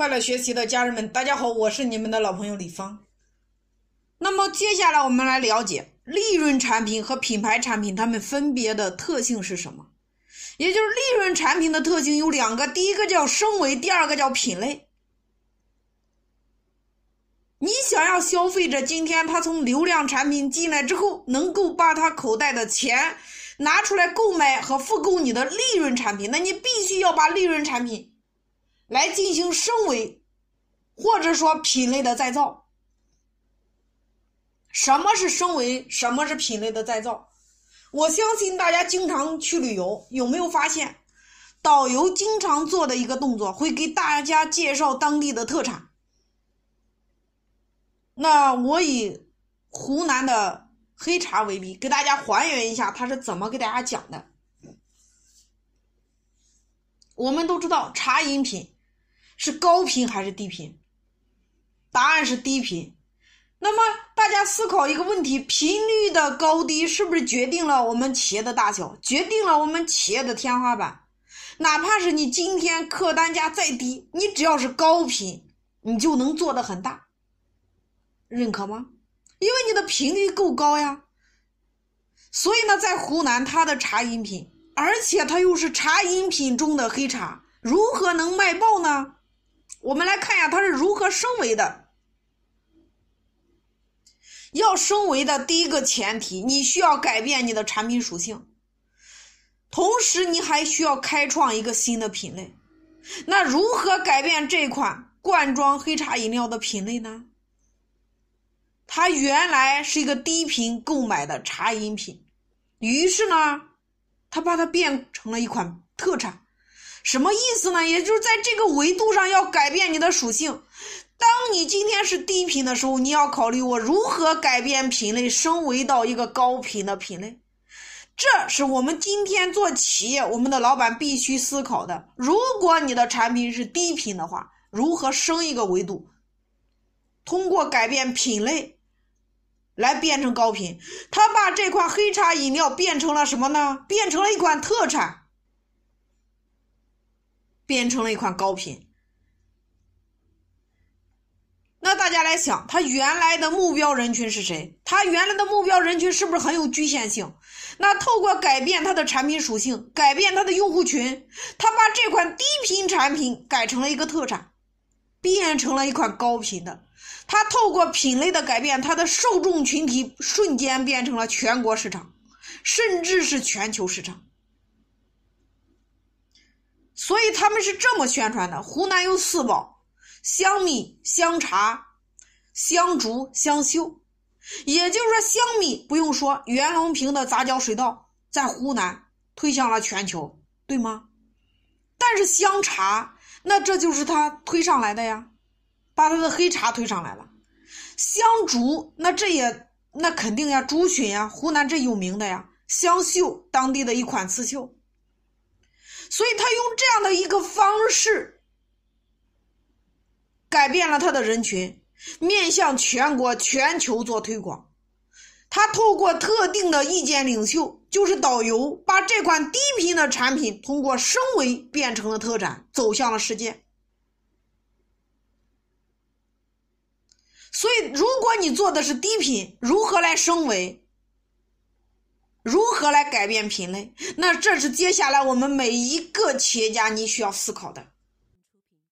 快乐学习的家人们，大家好，我是你们的老朋友李芳。那么接下来我们来了解利润产品和品牌产品它们分别的特性是什么？也就是利润产品的特性有两个，第一个叫升维，第二个叫品类。你想要消费者今天他从流量产品进来之后，能够把他口袋的钱。拿出来购买和复购你的利润产品，那你必须要把利润产品来进行升维，或者说品类的再造。什么是升维？什么是品类的再造？我相信大家经常去旅游，有没有发现导游经常做的一个动作，会给大家介绍当地的特产？那我以湖南的。黑茶为例，给大家还原一下他是怎么给大家讲的。我们都知道茶饮品是高频还是低频？答案是低频。那么大家思考一个问题：频率的高低是不是决定了我们企业的大小，决定了我们企业的天花板？哪怕是你今天客单价再低，你只要是高频，你就能做的很大。认可吗？因为你的频率够高呀，所以呢，在湖南，它的茶饮品，而且它又是茶饮品中的黑茶，如何能卖爆呢？我们来看一下它是如何升维的。要升维的第一个前提，你需要改变你的产品属性，同时你还需要开创一个新的品类。那如何改变这款罐装黑茶饮料的品类呢？它原来是一个低频购买的茶饮品，于是呢，它把它变成了一款特产，什么意思呢？也就是在这个维度上要改变你的属性。当你今天是低频的时候，你要考虑我如何改变品类，升维到一个高频的品类。这是我们今天做企业，我们的老板必须思考的。如果你的产品是低频的话，如何升一个维度？通过改变品类。来变成高频，他把这款黑茶饮料变成了什么呢？变成了一款特产，变成了一款高频。那大家来想，他原来的目标人群是谁？他原来的目标人群是不是很有局限性？那透过改变它的产品属性，改变它的用户群，他把这款低频产品改成了一个特产，变成了一款高频的。他透过品类的改变，他的受众群体瞬间变成了全国市场，甚至是全球市场。所以他们是这么宣传的：湖南有四宝，香米、香茶、香竹、香秀。也就是说，香米不用说，袁隆平的杂交水稻在湖南推向了全球，对吗？但是香茶，那这就是他推上来的呀。把他的黑茶推上来了，香竹那这也那肯定呀，竹荨呀，湖南这有名的呀，香绣当地的一款刺绣，所以他用这样的一个方式改变了他的人群，面向全国全球做推广，他透过特定的意见领袖，就是导游，把这款低频的产品通过升维变成了特产，走向了世界。所以，如果你做的是低频，如何来升维？何来改变品类？那这是接下来我们每一个企业家你需要思考的。